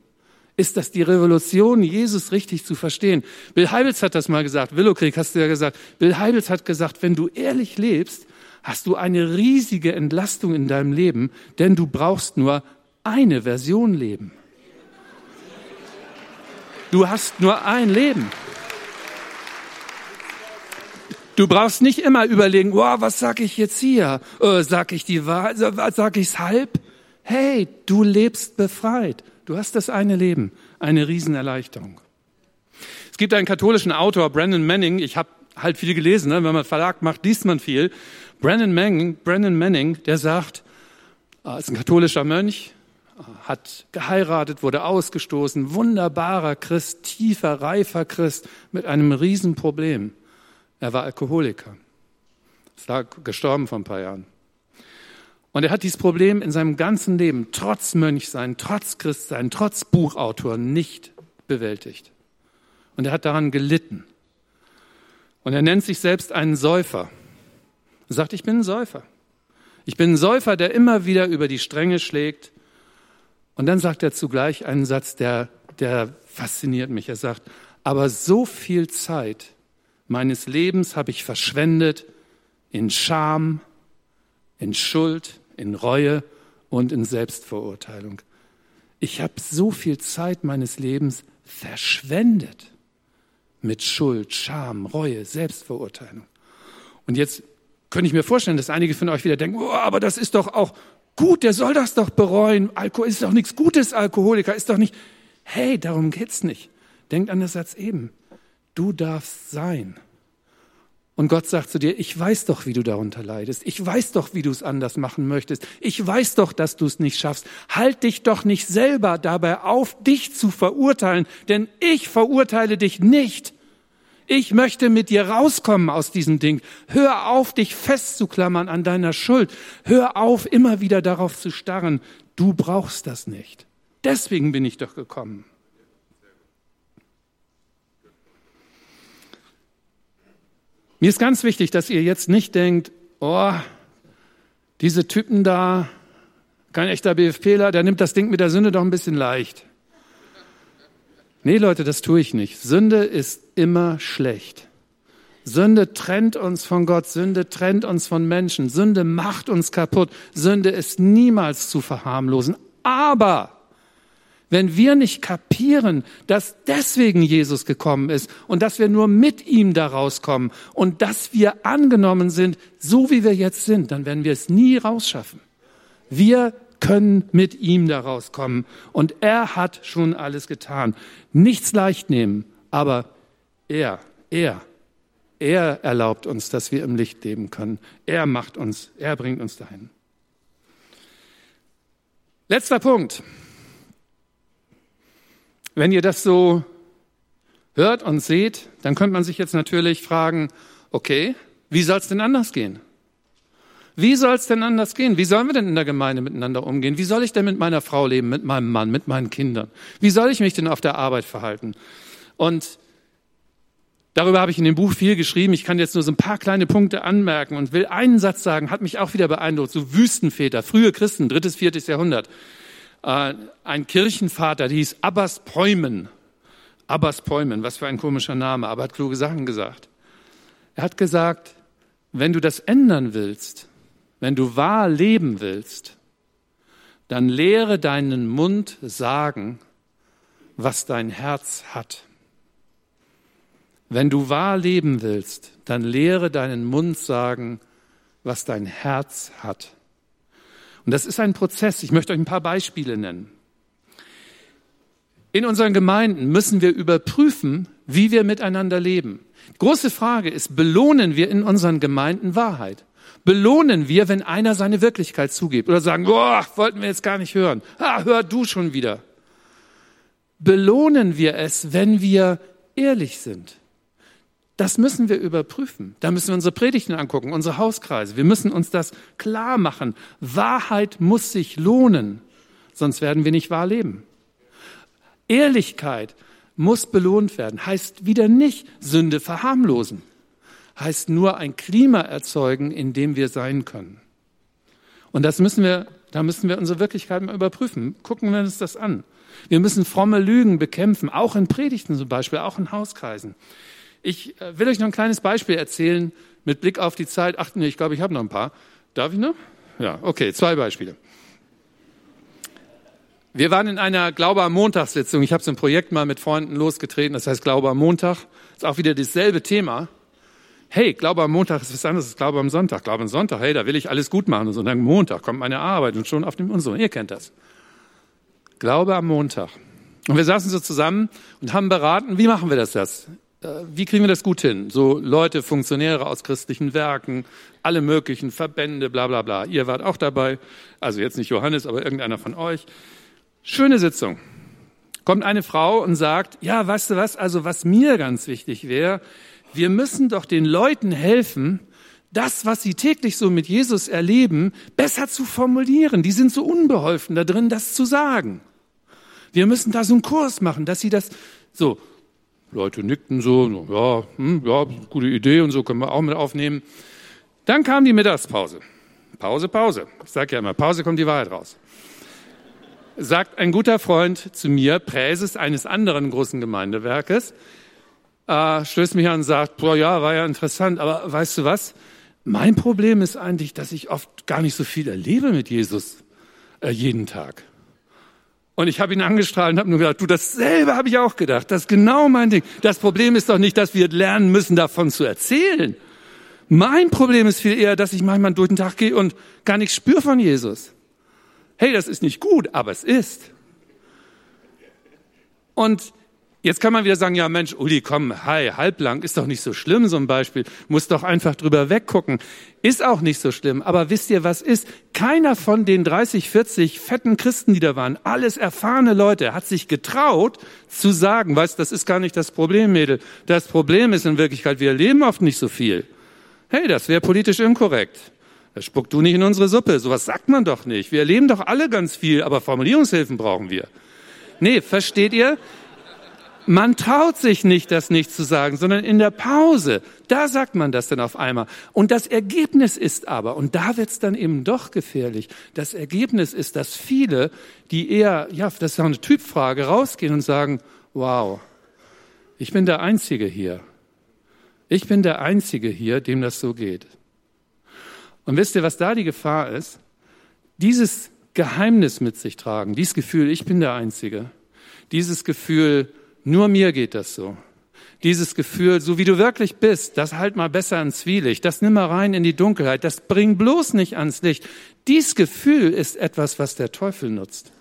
Ist das die Revolution, Jesus richtig zu verstehen? Bill Heibels hat das mal gesagt. Willowkrieg hast du ja gesagt. Bill Heibels hat gesagt, wenn du ehrlich lebst, hast du eine riesige Entlastung in deinem Leben, denn du brauchst nur eine Version leben. Du hast nur ein Leben. Du brauchst nicht immer überlegen, wow, was sag ich jetzt hier? Äh, sag ich die Wahrheit? Sag ich's halb? Hey, du lebst befreit. Du hast das eine Leben, eine Riesenerleichterung. Es gibt einen katholischen Autor, Brandon Manning. Ich habe halt viel gelesen, ne? wenn man Verlag macht, liest man viel. Brandon Manning, Brandon Manning, der sagt, äh, ist ein katholischer Mönch, hat geheiratet, wurde ausgestoßen, wunderbarer Christ, tiefer, reifer Christ mit einem Riesenproblem. Er war Alkoholiker. Ist da gestorben vor ein paar Jahren. Und er hat dieses Problem in seinem ganzen Leben, trotz Mönchsein, trotz Christsein, trotz Buchautor, nicht bewältigt. Und er hat daran gelitten. Und er nennt sich selbst einen Säufer. Er sagt, ich bin ein Säufer. Ich bin ein Säufer, der immer wieder über die Stränge schlägt. Und dann sagt er zugleich einen Satz, der, der fasziniert mich. Er sagt, aber so viel Zeit meines Lebens habe ich verschwendet in Scham, in Schuld, in Reue und in Selbstverurteilung. Ich habe so viel Zeit meines Lebens verschwendet mit Schuld, Scham, Reue, Selbstverurteilung. Und jetzt könnte ich mir vorstellen, dass einige von euch wieder denken, oh, aber das ist doch auch gut, der soll das doch bereuen. Alkohol ist doch nichts Gutes, Alkoholiker ist doch nicht. Hey, darum geht's nicht. Denkt an den Satz eben. Du darfst sein. Und Gott sagt zu dir, ich weiß doch, wie du darunter leidest. Ich weiß doch, wie du es anders machen möchtest. Ich weiß doch, dass du es nicht schaffst. Halt dich doch nicht selber dabei auf, dich zu verurteilen, denn ich verurteile dich nicht. Ich möchte mit dir rauskommen aus diesem Ding. Hör auf, dich festzuklammern an deiner Schuld. Hör auf, immer wieder darauf zu starren. Du brauchst das nicht. Deswegen bin ich doch gekommen. Mir ist ganz wichtig, dass ihr jetzt nicht denkt, oh, diese Typen da, kein echter BFPler, der nimmt das Ding mit der Sünde doch ein bisschen leicht. Nee, Leute, das tue ich nicht. Sünde ist immer schlecht. Sünde trennt uns von Gott, Sünde trennt uns von Menschen, Sünde macht uns kaputt, Sünde ist niemals zu verharmlosen. Aber wenn wir nicht kapieren, dass deswegen Jesus gekommen ist und dass wir nur mit ihm da rauskommen und dass wir angenommen sind, so wie wir jetzt sind, dann werden wir es nie rausschaffen. Wir können mit ihm da rauskommen und er hat schon alles getan. Nichts leicht nehmen, aber er, er, er erlaubt uns, dass wir im Licht leben können. Er macht uns, er bringt uns dahin. Letzter Punkt. Wenn ihr das so hört und seht, dann könnte man sich jetzt natürlich fragen, okay, wie soll es denn anders gehen? Wie soll es denn anders gehen? Wie sollen wir denn in der Gemeinde miteinander umgehen? Wie soll ich denn mit meiner Frau leben, mit meinem Mann, mit meinen Kindern? Wie soll ich mich denn auf der Arbeit verhalten? Und darüber habe ich in dem Buch viel geschrieben. Ich kann jetzt nur so ein paar kleine Punkte anmerken und will einen Satz sagen, hat mich auch wieder beeindruckt. So Wüstenväter, frühe Christen, drittes, viertes Jahrhundert äh, ein Kirchenvater, der hieß Abbas Päumen. Abbas Päumen, was für ein komischer Name, aber hat kluge Sachen gesagt. Er hat gesagt, wenn du das ändern willst, wenn du wahr leben willst, dann lehre deinen Mund sagen, was dein Herz hat. Wenn du wahr leben willst, dann lehre deinen Mund sagen, was dein Herz hat. Und das ist ein Prozess. Ich möchte euch ein paar Beispiele nennen. In unseren Gemeinden müssen wir überprüfen, wie wir miteinander leben. große Frage ist, belohnen wir in unseren Gemeinden Wahrheit? Belohnen wir, wenn einer seine Wirklichkeit zugibt oder sagen, boah, wollten wir jetzt gar nicht hören. Ah, hör du schon wieder. Belohnen wir es, wenn wir ehrlich sind? Das müssen wir überprüfen. Da müssen wir unsere Predigten angucken, unsere Hauskreise. Wir müssen uns das klar machen. Wahrheit muss sich lohnen, sonst werden wir nicht wahr leben. Ehrlichkeit muss belohnt werden, heißt wieder nicht Sünde verharmlosen, heißt nur ein Klima erzeugen, in dem wir sein können. Und das müssen wir, da müssen wir unsere Wirklichkeit mal überprüfen. Gucken wir uns das an. Wir müssen fromme Lügen bekämpfen, auch in Predigten zum Beispiel, auch in Hauskreisen. Ich äh, will euch noch ein kleines Beispiel erzählen mit Blick auf die Zeit. Ach nee, ich glaube, ich habe noch ein paar. Darf ich noch? Ja, okay, zwei Beispiele. Wir waren in einer Glaube am Montagssitzung. Ich habe so ein Projekt mal mit Freunden losgetreten, das heißt Glaube am Montag. Ist auch wieder dasselbe Thema. Hey, Glaube am Montag ist was anderes als Glaube am Sonntag. Glaube am Sonntag, hey, da will ich alles gut machen. Und so, dann Montag kommt meine Arbeit und schon auf dem und so. Ihr kennt das. Glaube am Montag. Und wir saßen so zusammen und haben beraten, wie machen wir das jetzt? Äh, wie kriegen wir das gut hin? So Leute, Funktionäre aus christlichen Werken, alle möglichen Verbände, bla bla bla. Ihr wart auch dabei, also jetzt nicht Johannes, aber irgendeiner von euch. Schöne Sitzung. Kommt eine Frau und sagt, ja, weißt du was, also was mir ganz wichtig wäre, wir müssen doch den Leuten helfen, das, was sie täglich so mit Jesus erleben, besser zu formulieren. Die sind so unbeholfen da drin, das zu sagen. Wir müssen da so einen Kurs machen, dass sie das so Leute nickten so, ja, hm, ja, gute Idee und so können wir auch mit aufnehmen. Dann kam die Mittagspause. Pause, Pause. Ich sage ja immer, Pause kommt die Wahrheit raus. Sagt ein guter Freund zu mir, Präses eines anderen großen Gemeindewerkes, äh, stößt mich an und sagt, boah, ja, war ja interessant, aber weißt du was? Mein Problem ist eigentlich, dass ich oft gar nicht so viel erlebe mit Jesus äh, jeden Tag. Und ich habe ihn angestrahlt und habe nur gedacht, du, dasselbe habe ich auch gedacht. Das ist genau mein Ding. Das Problem ist doch nicht, dass wir lernen müssen, davon zu erzählen. Mein Problem ist viel eher, dass ich manchmal durch den Tag gehe und gar nichts spüre von Jesus. Hey, das ist nicht gut, aber es ist. Und Jetzt kann man wieder sagen, ja Mensch, Uli, komm, hi, halblang, ist doch nicht so schlimm, so ein Beispiel. Muss doch einfach drüber weggucken. Ist auch nicht so schlimm. Aber wisst ihr, was ist? Keiner von den 30, 40 fetten Christen, die da waren, alles erfahrene Leute, hat sich getraut zu sagen, weißt, das ist gar nicht das Problem, Mädel. Das Problem ist in Wirklichkeit, wir erleben oft nicht so viel. Hey, das wäre politisch inkorrekt. Das spuck du nicht in unsere Suppe. Sowas sagt man doch nicht. Wir erleben doch alle ganz viel, aber Formulierungshilfen brauchen wir. Nee, versteht ihr? Man traut sich nicht, das nicht zu sagen, sondern in der Pause, da sagt man das dann auf einmal. Und das Ergebnis ist aber, und da wird's dann eben doch gefährlich, das Ergebnis ist, dass viele, die eher, ja, das ist auch eine Typfrage, rausgehen und sagen, wow, ich bin der Einzige hier. Ich bin der Einzige hier, dem das so geht. Und wisst ihr, was da die Gefahr ist? Dieses Geheimnis mit sich tragen, dieses Gefühl, ich bin der Einzige, dieses Gefühl, nur mir geht das so. Dieses Gefühl, so wie du wirklich bist, das halt mal besser ans Zwielicht, das nimm mal rein in die Dunkelheit, das bring bloß nicht ans Licht. Dies Gefühl ist etwas, was der Teufel nutzt.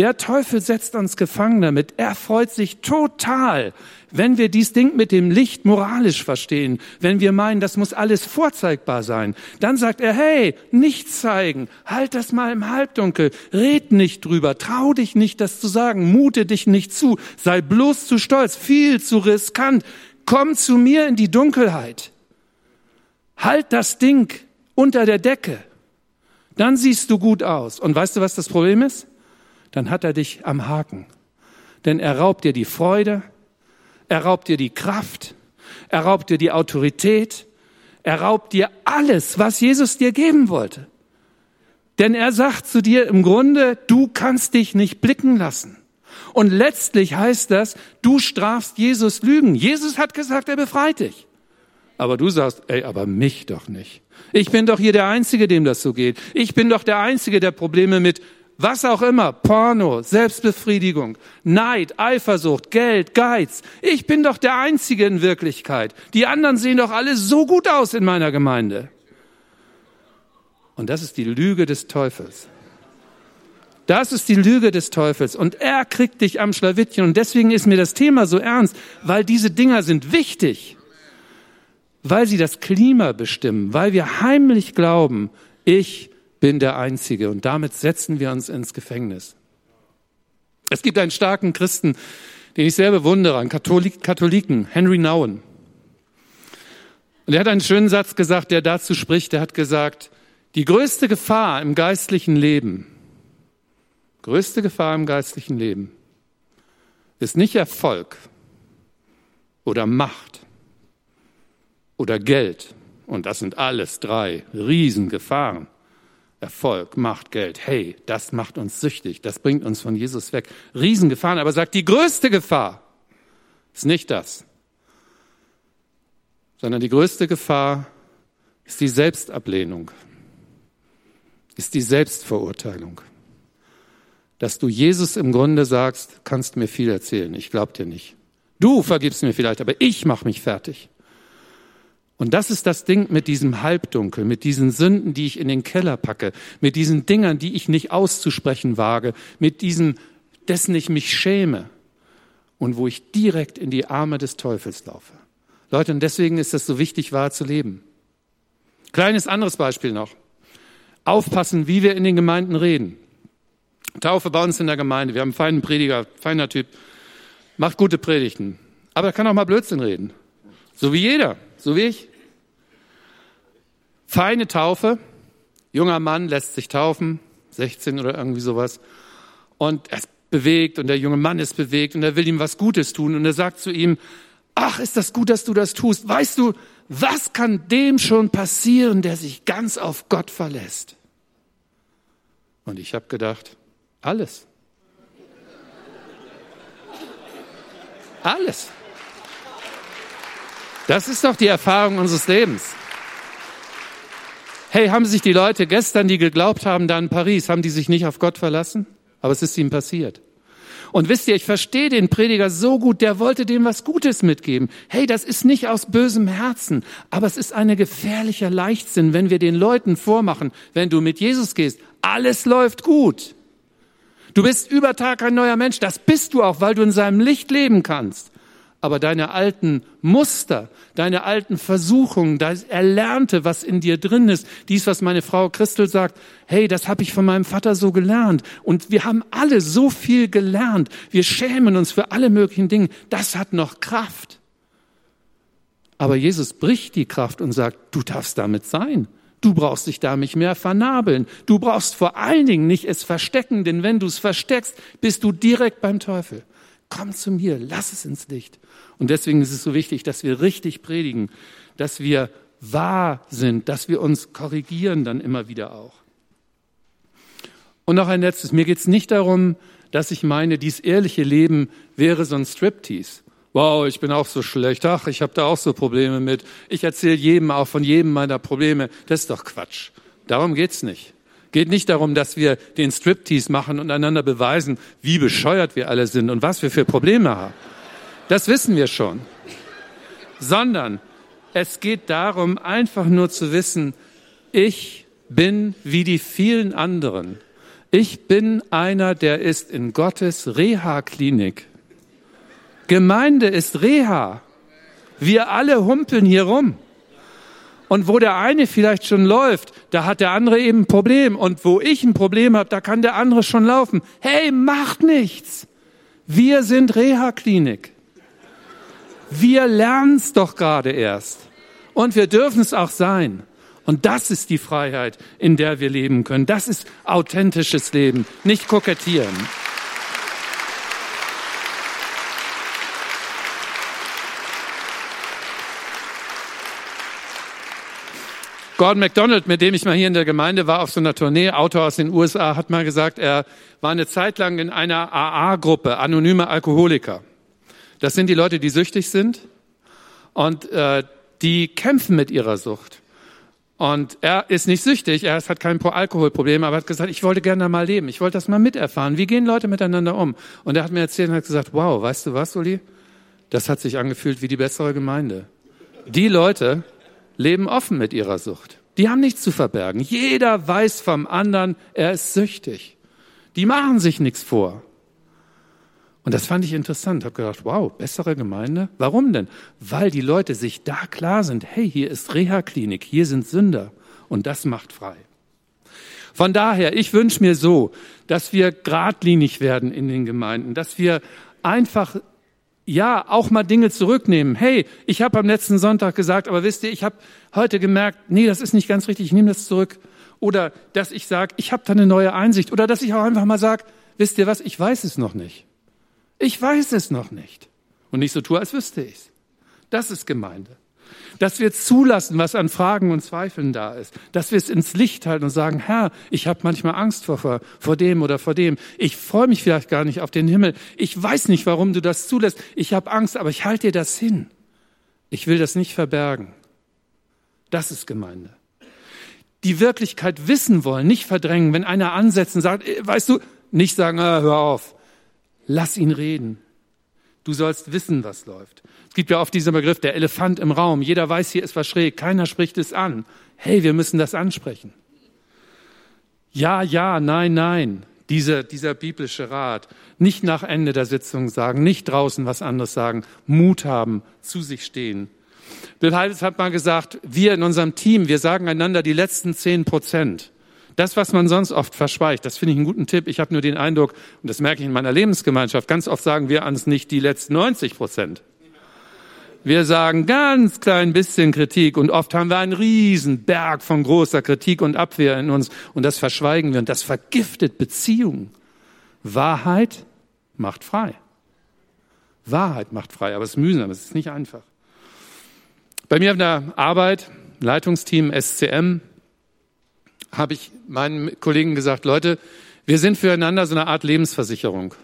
Der Teufel setzt uns gefangen damit. Er freut sich total, wenn wir dies Ding mit dem Licht moralisch verstehen, wenn wir meinen, das muss alles vorzeigbar sein. Dann sagt er, hey, nicht zeigen, halt das mal im Halbdunkel, red nicht drüber, trau dich nicht, das zu sagen, mute dich nicht zu, sei bloß zu stolz, viel zu riskant, komm zu mir in die Dunkelheit. Halt das Ding unter der Decke. Dann siehst du gut aus. Und weißt du, was das Problem ist? Dann hat er dich am Haken. Denn er raubt dir die Freude, er raubt dir die Kraft, er raubt dir die Autorität, er raubt dir alles, was Jesus dir geben wollte. Denn er sagt zu dir im Grunde, du kannst dich nicht blicken lassen. Und letztlich heißt das, du strafst Jesus Lügen. Jesus hat gesagt, er befreit dich. Aber du sagst, ey, aber mich doch nicht. Ich bin doch hier der Einzige, dem das so geht. Ich bin doch der Einzige, der Probleme mit was auch immer, Porno, Selbstbefriedigung, Neid, Eifersucht, Geld, Geiz. Ich bin doch der Einzige in Wirklichkeit. Die anderen sehen doch alle so gut aus in meiner Gemeinde. Und das ist die Lüge des Teufels. Das ist die Lüge des Teufels. Und er kriegt dich am Schlawittchen. Und deswegen ist mir das Thema so ernst, weil diese Dinger sind wichtig. Weil sie das Klima bestimmen. Weil wir heimlich glauben, ich bin der Einzige. Und damit setzen wir uns ins Gefängnis. Es gibt einen starken Christen, den ich sehr bewundere, einen Katholik, Katholiken, Henry Nouwen. Und er hat einen schönen Satz gesagt, der dazu spricht. Er hat gesagt, die größte Gefahr im geistlichen Leben größte Gefahr im geistlichen Leben ist nicht Erfolg oder Macht oder Geld. Und das sind alles drei Riesengefahren. Erfolg, Macht, Geld. Hey, das macht uns süchtig. Das bringt uns von Jesus weg. Riesengefahren. Aber sagt, die größte Gefahr ist nicht das, sondern die größte Gefahr ist die Selbstablehnung, ist die Selbstverurteilung dass du Jesus im Grunde sagst, kannst mir viel erzählen, ich glaub dir nicht. Du vergibst mir vielleicht, aber ich mach mich fertig. Und das ist das Ding mit diesem Halbdunkel, mit diesen Sünden, die ich in den Keller packe, mit diesen Dingern, die ich nicht auszusprechen wage, mit diesem, dessen ich mich schäme und wo ich direkt in die Arme des Teufels laufe. Leute, und deswegen ist es so wichtig, wahr zu leben. Kleines anderes Beispiel noch. Aufpassen, wie wir in den Gemeinden reden. Taufe bei uns in der Gemeinde. Wir haben einen feinen Prediger, feiner Typ, macht gute Predigten. Aber er kann auch mal Blödsinn reden. So wie jeder, so wie ich. Feine Taufe. Junger Mann lässt sich taufen, 16 oder irgendwie sowas. Und er ist bewegt und der junge Mann ist bewegt und er will ihm was Gutes tun und er sagt zu ihm, ach, ist das gut, dass du das tust. Weißt du, was kann dem schon passieren, der sich ganz auf Gott verlässt? Und ich habe gedacht, alles. Alles. Das ist doch die Erfahrung unseres Lebens. Hey, haben sich die Leute gestern, die geglaubt haben, da in Paris, haben die sich nicht auf Gott verlassen? Aber es ist ihnen passiert. Und wisst ihr, ich verstehe den Prediger so gut, der wollte dem was Gutes mitgeben. Hey, das ist nicht aus bösem Herzen, aber es ist eine gefährlicher Leichtsinn, wenn wir den Leuten vormachen, wenn du mit Jesus gehst, alles läuft gut. Du bist über Tag ein neuer Mensch. Das bist du auch, weil du in seinem Licht leben kannst. Aber deine alten Muster, deine alten Versuchungen, das Erlernte, was in dir drin ist, dies, was meine Frau Christel sagt, hey, das habe ich von meinem Vater so gelernt. Und wir haben alle so viel gelernt. Wir schämen uns für alle möglichen Dinge. Das hat noch Kraft. Aber Jesus bricht die Kraft und sagt, du darfst damit sein. Du brauchst dich da nicht mehr vernabeln. Du brauchst vor allen Dingen nicht es verstecken, denn wenn du es versteckst, bist du direkt beim Teufel. Komm zu mir, lass es ins Licht. Und deswegen ist es so wichtig, dass wir richtig predigen, dass wir wahr sind, dass wir uns korrigieren dann immer wieder auch. Und noch ein letztes. Mir geht es nicht darum, dass ich meine, dies ehrliche Leben wäre so ein Striptease wow, ich bin auch so schlecht, ach, ich habe da auch so Probleme mit. Ich erzähle jedem auch von jedem meiner Probleme. Das ist doch Quatsch. Darum geht's nicht. Geht nicht darum, dass wir den Striptease machen und einander beweisen, wie bescheuert wir alle sind und was wir für Probleme haben. Das wissen wir schon. Sondern es geht darum, einfach nur zu wissen, ich bin wie die vielen anderen. Ich bin einer, der ist in Gottes Reha-Klinik. Gemeinde ist Reha. Wir alle humpeln hier rum. Und wo der eine vielleicht schon läuft, da hat der andere eben ein Problem. Und wo ich ein Problem habe, da kann der andere schon laufen. Hey, macht nichts. Wir sind Reha-Klinik. Wir lernen es doch gerade erst. Und wir dürfen es auch sein. Und das ist die Freiheit, in der wir leben können. Das ist authentisches Leben, nicht kokettieren. Gordon MacDonald, mit dem ich mal hier in der Gemeinde war, auf so einer Tournee, Autor aus den USA, hat mal gesagt, er war eine Zeit lang in einer AA-Gruppe, anonyme Alkoholiker. Das sind die Leute, die süchtig sind. Und äh, die kämpfen mit ihrer Sucht. Und er ist nicht süchtig, er hat kein Alkoholproblem, aber hat gesagt, ich wollte gerne mal leben, ich wollte das mal miterfahren. Wie gehen Leute miteinander um? Und er hat mir erzählt und hat gesagt, wow, weißt du was, Uli? Das hat sich angefühlt wie die bessere Gemeinde. Die Leute leben offen mit ihrer Sucht. Die haben nichts zu verbergen. Jeder weiß vom anderen, er ist süchtig. Die machen sich nichts vor. Und das fand ich interessant. Habe gedacht, wow, bessere Gemeinde? Warum denn? Weil die Leute sich da klar sind, hey, hier ist Reha-Klinik, hier sind Sünder und das macht frei. Von daher, ich wünsche mir so, dass wir geradlinig werden in den Gemeinden, dass wir einfach ja auch mal Dinge zurücknehmen. Hey, ich habe am letzten Sonntag gesagt, aber wisst ihr, ich habe heute gemerkt, nee, das ist nicht ganz richtig, ich nehme das zurück. Oder dass ich sage, ich habe da eine neue Einsicht. Oder dass ich auch einfach mal sage, wisst ihr was, ich weiß es noch nicht. Ich weiß es noch nicht. Und nicht so tue, als wüsste ich's. Das ist Gemeinde. Dass wir zulassen, was an Fragen und Zweifeln da ist. Dass wir es ins Licht halten und sagen, Herr, ich habe manchmal Angst vor, vor dem oder vor dem. Ich freue mich vielleicht gar nicht auf den Himmel. Ich weiß nicht, warum du das zulässt. Ich habe Angst, aber ich halte dir das hin. Ich will das nicht verbergen. Das ist Gemeinde. Die Wirklichkeit wissen wollen, nicht verdrängen. Wenn einer ansetzt und sagt, äh, weißt du, nicht sagen, ah, hör auf. Lass ihn reden. Du sollst wissen, was läuft. Es gibt ja oft diesen Begriff, der Elefant im Raum. Jeder weiß, hier ist was schräg. Keiner spricht es an. Hey, wir müssen das ansprechen. Ja, ja, nein, nein. Dieser, dieser biblische Rat. Nicht nach Ende der Sitzung sagen, nicht draußen was anderes sagen. Mut haben, zu sich stehen. Bill Heidels hat mal gesagt, wir in unserem Team, wir sagen einander die letzten zehn Prozent. Das, was man sonst oft verschweigt, das finde ich einen guten Tipp. Ich habe nur den Eindruck, und das merke ich in meiner Lebensgemeinschaft, ganz oft sagen wir ans nicht die letzten 90 Prozent. Wir sagen ganz klein bisschen Kritik und oft haben wir einen riesen Berg von großer Kritik und Abwehr in uns und das verschweigen wir und das vergiftet Beziehungen. Wahrheit macht frei. Wahrheit macht frei, aber es ist mühsam, es ist nicht einfach. Bei mir auf der Arbeit, Leitungsteam SCM, habe ich meinen Kollegen gesagt, Leute, wir sind füreinander so eine Art Lebensversicherung.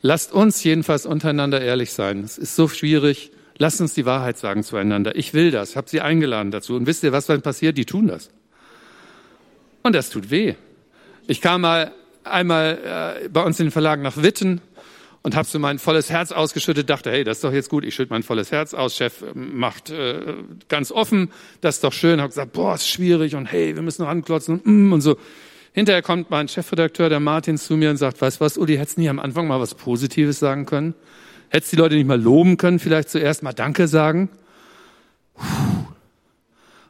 Lasst uns jedenfalls untereinander ehrlich sein. Es ist so schwierig. Lasst uns die Wahrheit sagen zueinander. Ich will das. Ich habe sie eingeladen dazu. Und wisst ihr, was dann passiert? Die tun das. Und das tut weh. Ich kam mal einmal äh, bei uns in den Verlagen nach Witten und habe so mein volles Herz ausgeschüttet, dachte, hey, das ist doch jetzt gut, ich schütte mein volles Herz aus, Chef ähm, macht äh, ganz offen, das ist doch schön, habe gesagt, boah, ist schwierig und hey, wir müssen noch anklotzen und, mm, und so. Hinterher kommt mein Chefredakteur, der Martin, zu mir und sagt, weißt du was, Uli, hättest du nicht am Anfang mal was Positives sagen können? Hättest die Leute nicht mal loben können, vielleicht zuerst mal Danke sagen? Und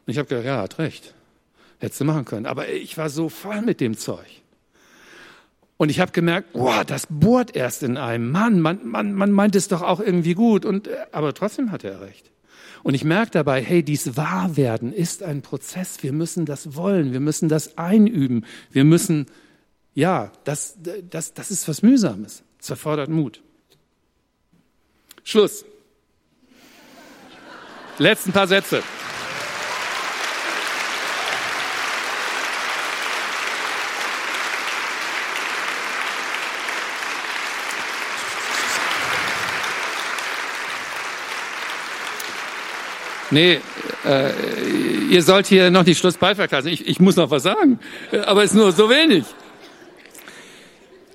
ich habe gedacht, ja, hat recht. Hättest du machen können. Aber ich war so voll mit dem Zeug. Und ich habe gemerkt, boah, das bohrt erst in einem. Mann, man, man, man meint es doch auch irgendwie gut. Und, äh, aber trotzdem hat er recht. Und ich merke dabei, hey, dies Wahrwerden ist ein Prozess. Wir müssen das wollen. Wir müssen das einüben. Wir müssen, ja, das, das, das ist was Mühsames. Es erfordert Mut. Schluss. Letzten paar Sätze. Nee, äh, ihr sollt hier noch nicht Schlussbeitrag lassen. Ich, ich muss noch was sagen, aber es ist nur so wenig.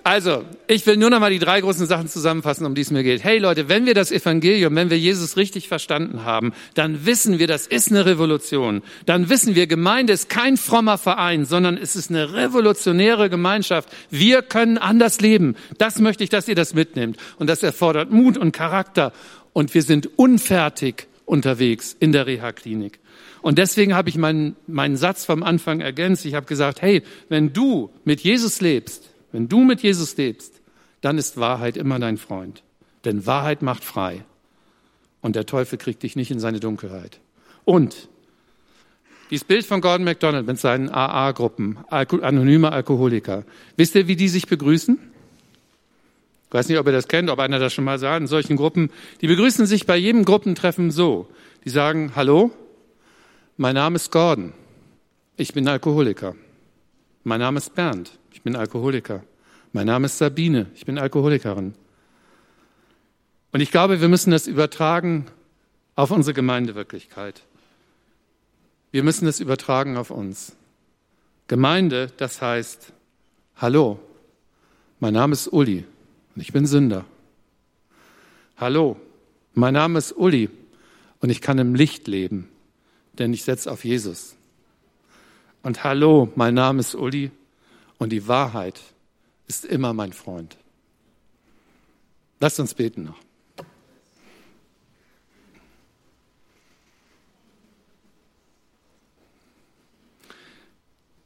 Also, ich will nur noch mal die drei großen Sachen zusammenfassen, um die es mir geht. Hey Leute, wenn wir das Evangelium, wenn wir Jesus richtig verstanden haben, dann wissen wir, das ist eine Revolution. Dann wissen wir, Gemeinde ist kein frommer Verein, sondern es ist eine revolutionäre Gemeinschaft. Wir können anders leben. Das möchte ich, dass ihr das mitnehmt. Und das erfordert Mut und Charakter. Und wir sind unfertig unterwegs in der Reha-Klinik. Und deswegen habe ich meinen, meinen Satz vom Anfang ergänzt. Ich habe gesagt, hey, wenn du mit Jesus lebst, wenn du mit Jesus lebst, dann ist Wahrheit immer dein Freund. Denn Wahrheit macht frei. Und der Teufel kriegt dich nicht in seine Dunkelheit. Und dieses Bild von Gordon MacDonald mit seinen AA-Gruppen, anonyme Alkoholiker. Wisst ihr, wie die sich begrüßen? Ich weiß nicht, ob ihr das kennt, ob einer das schon mal sah, in solchen Gruppen. Die begrüßen sich bei jedem Gruppentreffen so. Die sagen, hallo, mein Name ist Gordon. Ich bin Alkoholiker. Mein Name ist Bernd. Ich bin Alkoholiker. Mein Name ist Sabine. Ich bin Alkoholikerin. Und ich glaube, wir müssen das übertragen auf unsere Gemeindewirklichkeit. Wir müssen es übertragen auf uns. Gemeinde, das heißt, hallo, mein Name ist Uli und ich bin Sünder. Hallo, mein Name ist Uli und ich kann im Licht leben, denn ich setze auf Jesus. Und hallo, mein Name ist Uli und die Wahrheit ist immer mein Freund. Lasst uns beten noch.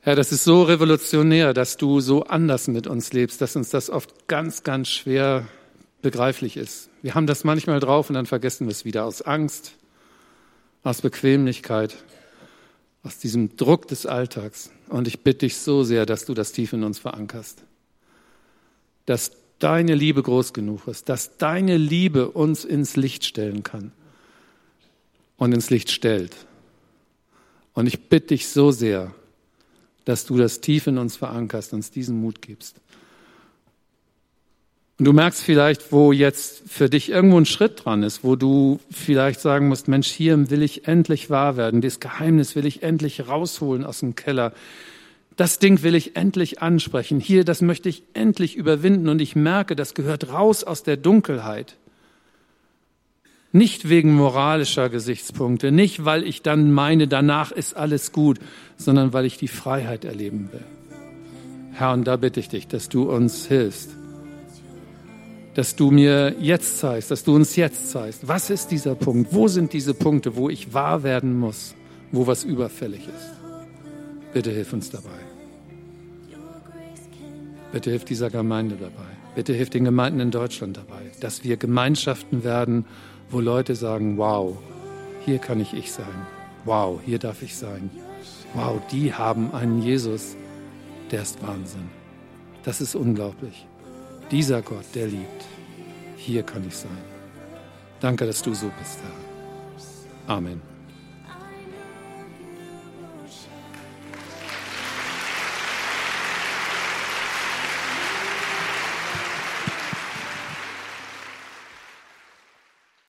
Herr, das ist so revolutionär, dass du so anders mit uns lebst, dass uns das oft ganz, ganz schwer begreiflich ist. Wir haben das manchmal drauf und dann vergessen wir es wieder aus Angst, aus Bequemlichkeit, aus diesem Druck des Alltags. Und ich bitte dich so sehr, dass du das tief in uns verankerst. Dass deine Liebe groß genug ist, dass deine Liebe uns ins Licht stellen kann und ins Licht stellt. Und ich bitte dich so sehr, dass du das tief in uns verankerst, uns diesen Mut gibst. Und du merkst vielleicht, wo jetzt für dich irgendwo ein Schritt dran ist, wo du vielleicht sagen musst, Mensch, hier will ich endlich wahr werden, das Geheimnis will ich endlich rausholen aus dem Keller. Das Ding will ich endlich ansprechen. Hier, das möchte ich endlich überwinden und ich merke, das gehört raus aus der Dunkelheit. Nicht wegen moralischer Gesichtspunkte, nicht weil ich dann meine, danach ist alles gut, sondern weil ich die Freiheit erleben will. Herr, und da bitte ich dich, dass du uns hilfst dass du mir jetzt zeigst, dass du uns jetzt zeigst, was ist dieser Punkt, wo sind diese Punkte, wo ich wahr werden muss, wo was überfällig ist. Bitte hilf uns dabei. Bitte hilf dieser Gemeinde dabei. Bitte hilf den Gemeinden in Deutschland dabei, dass wir Gemeinschaften werden, wo Leute sagen, wow, hier kann ich ich sein. Wow, hier darf ich sein. Wow, die haben einen Jesus, der ist Wahnsinn. Das ist unglaublich. Dieser Gott, der liebt. Hier kann ich sein. Danke, dass du so bist, Herr. Amen.